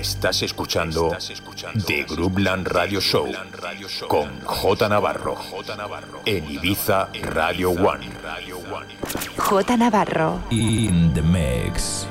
Estás escuchando The Groupland Radio Show con J Navarro en Ibiza Radio One. J Navarro. In the mix.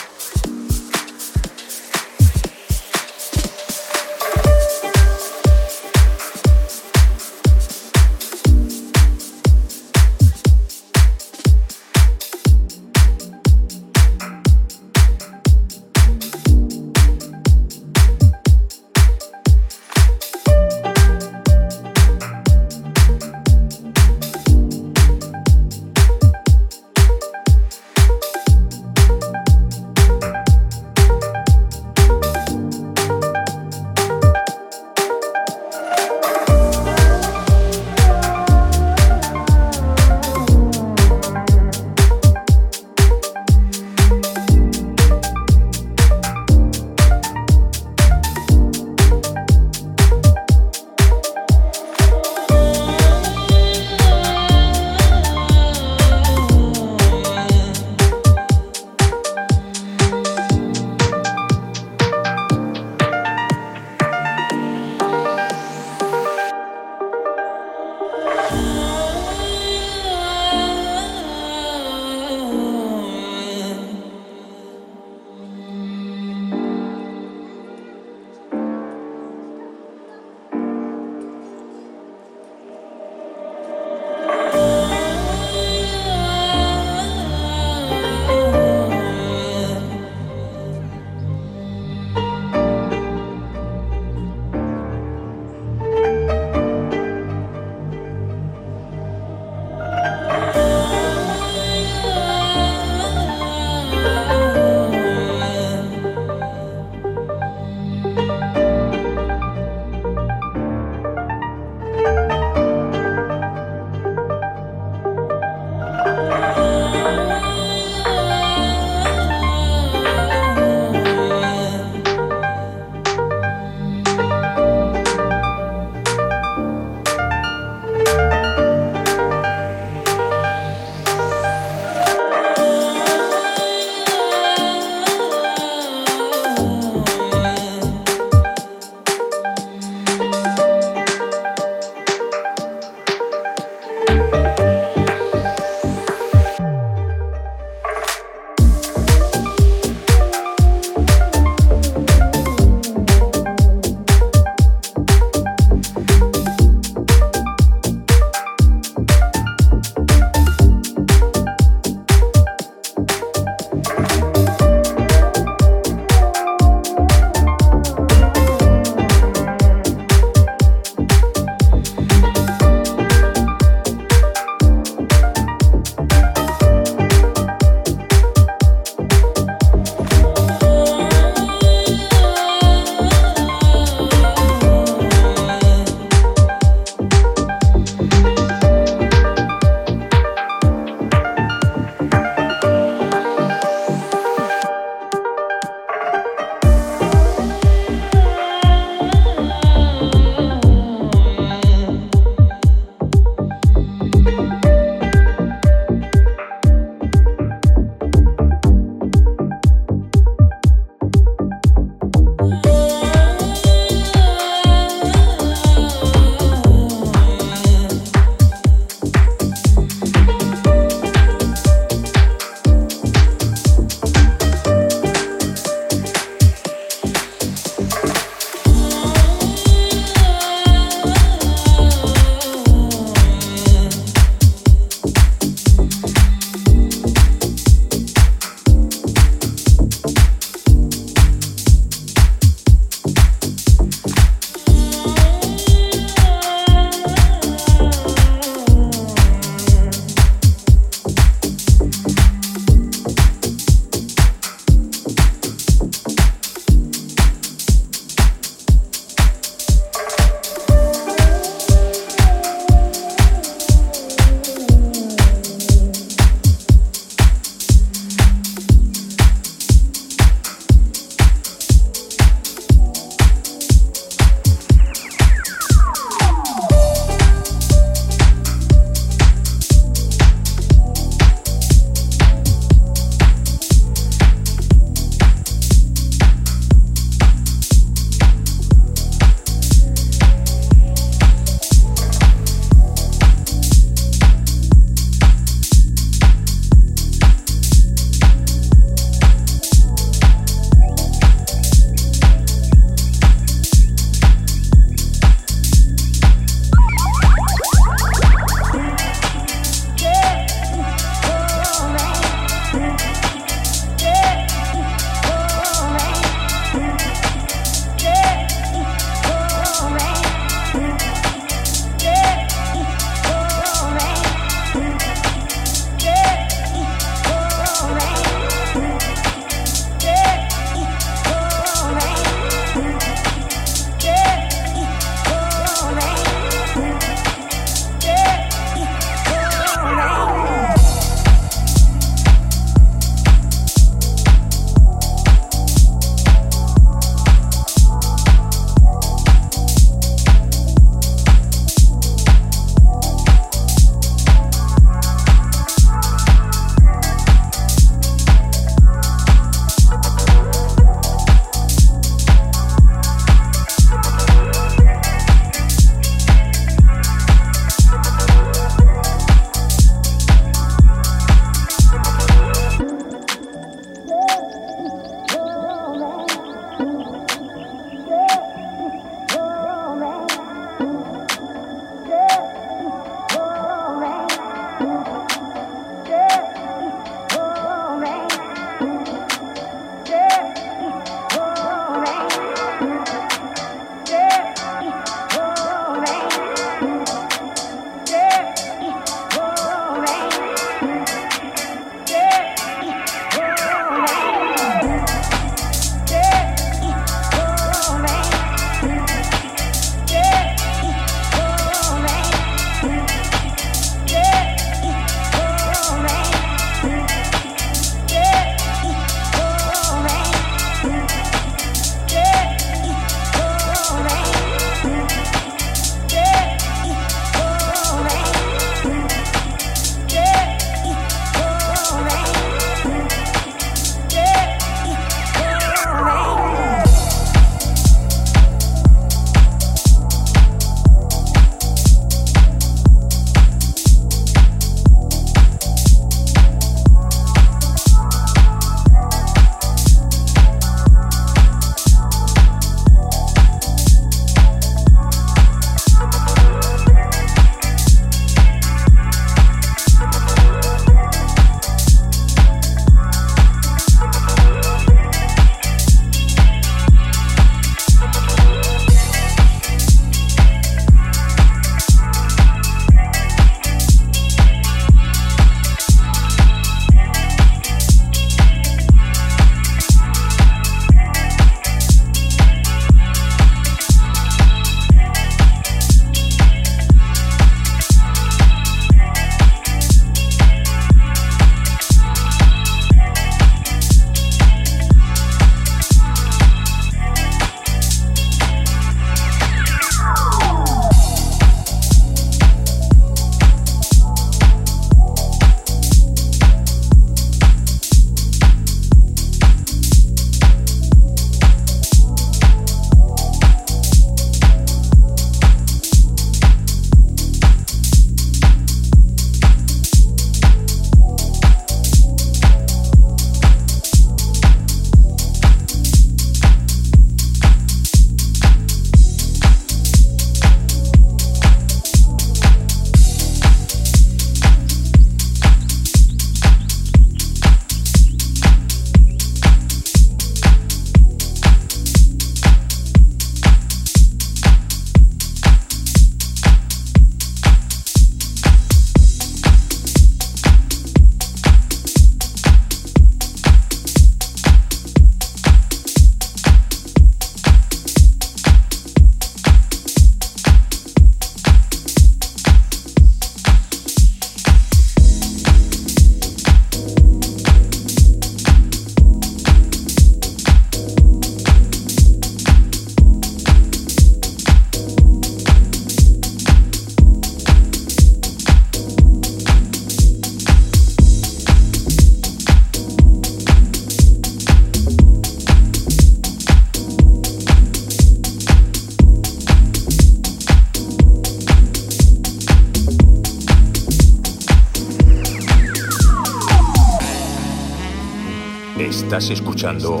Escuchando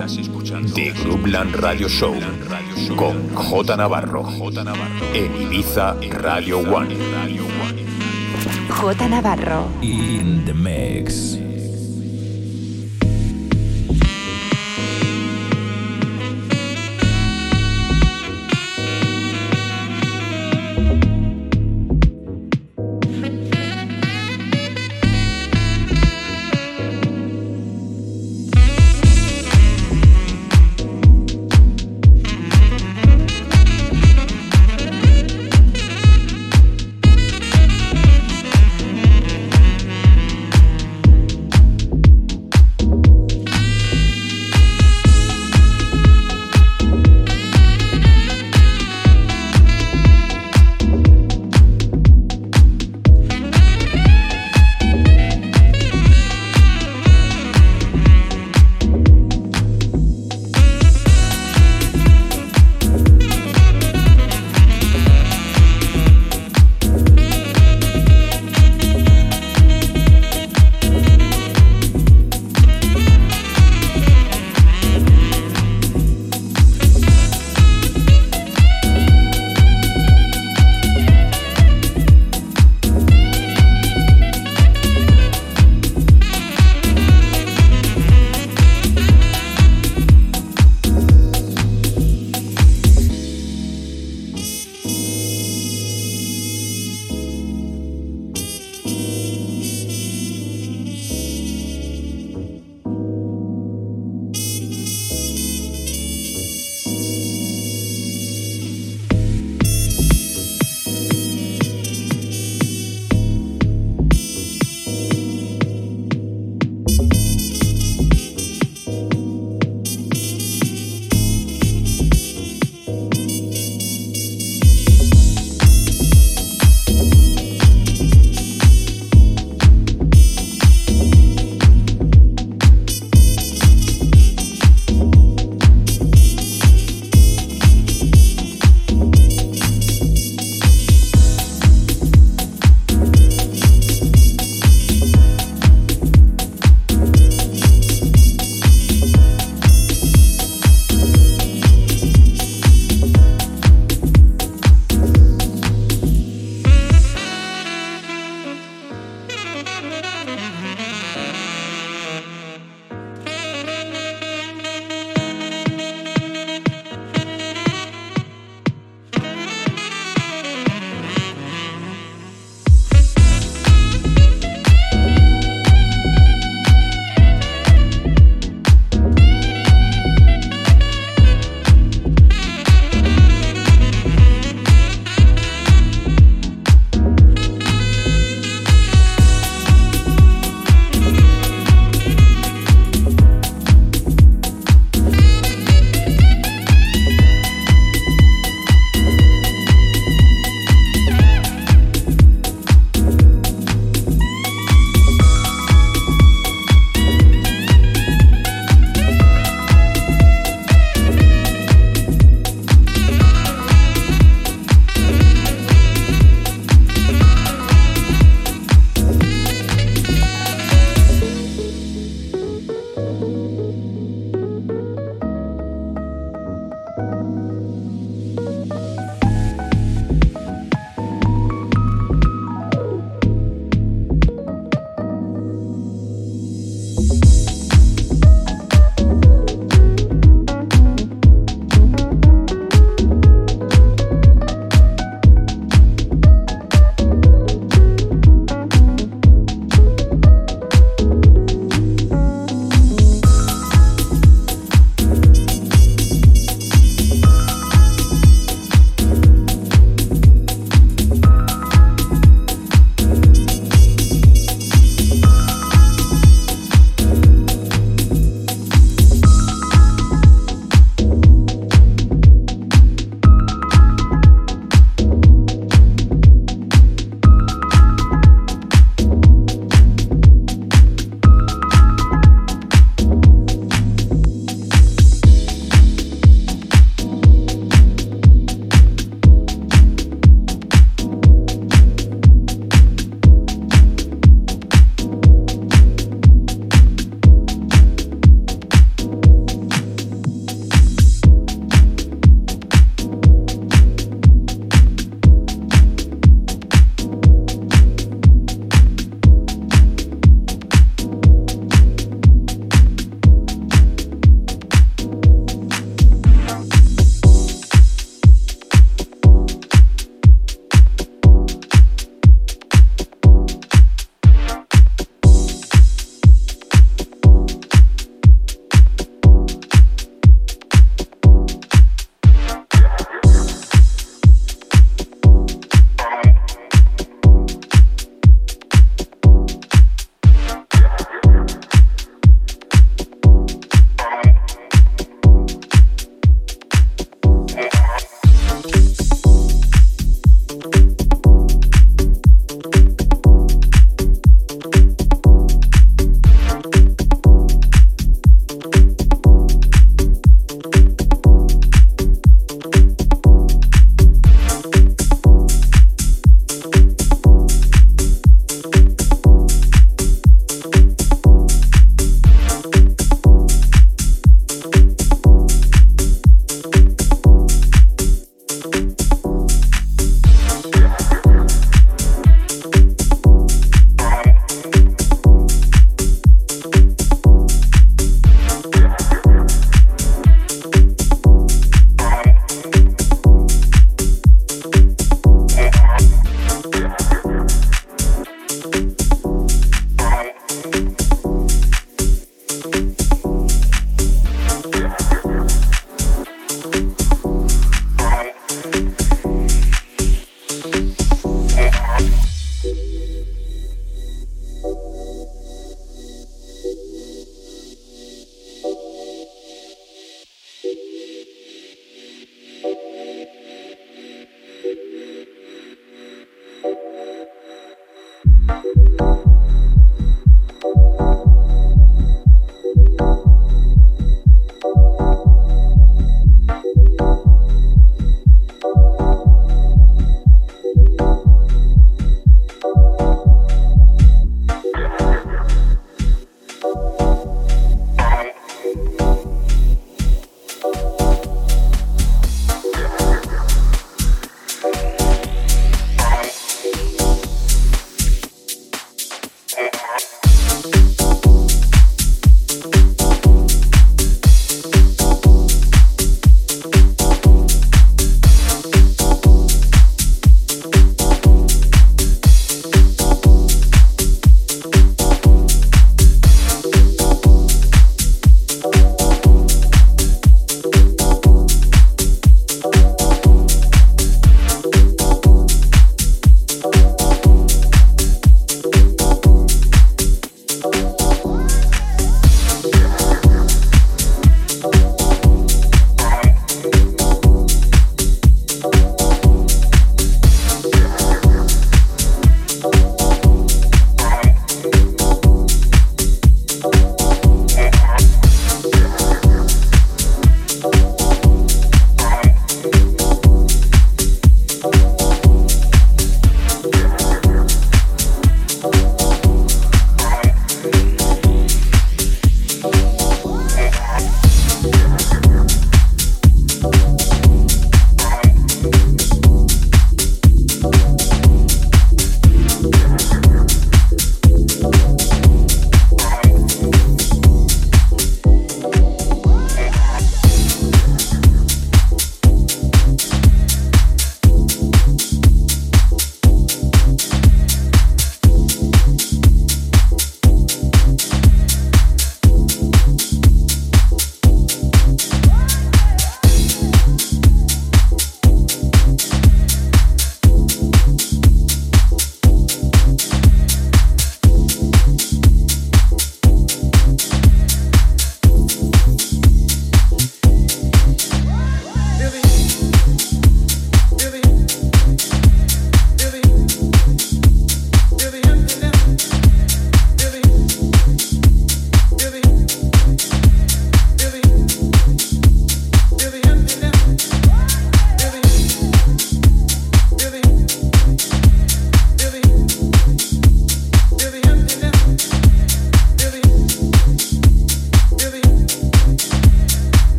The Groupland Radio Show con J Navarro en Ibiza Radio One. J Navarro. In the mix.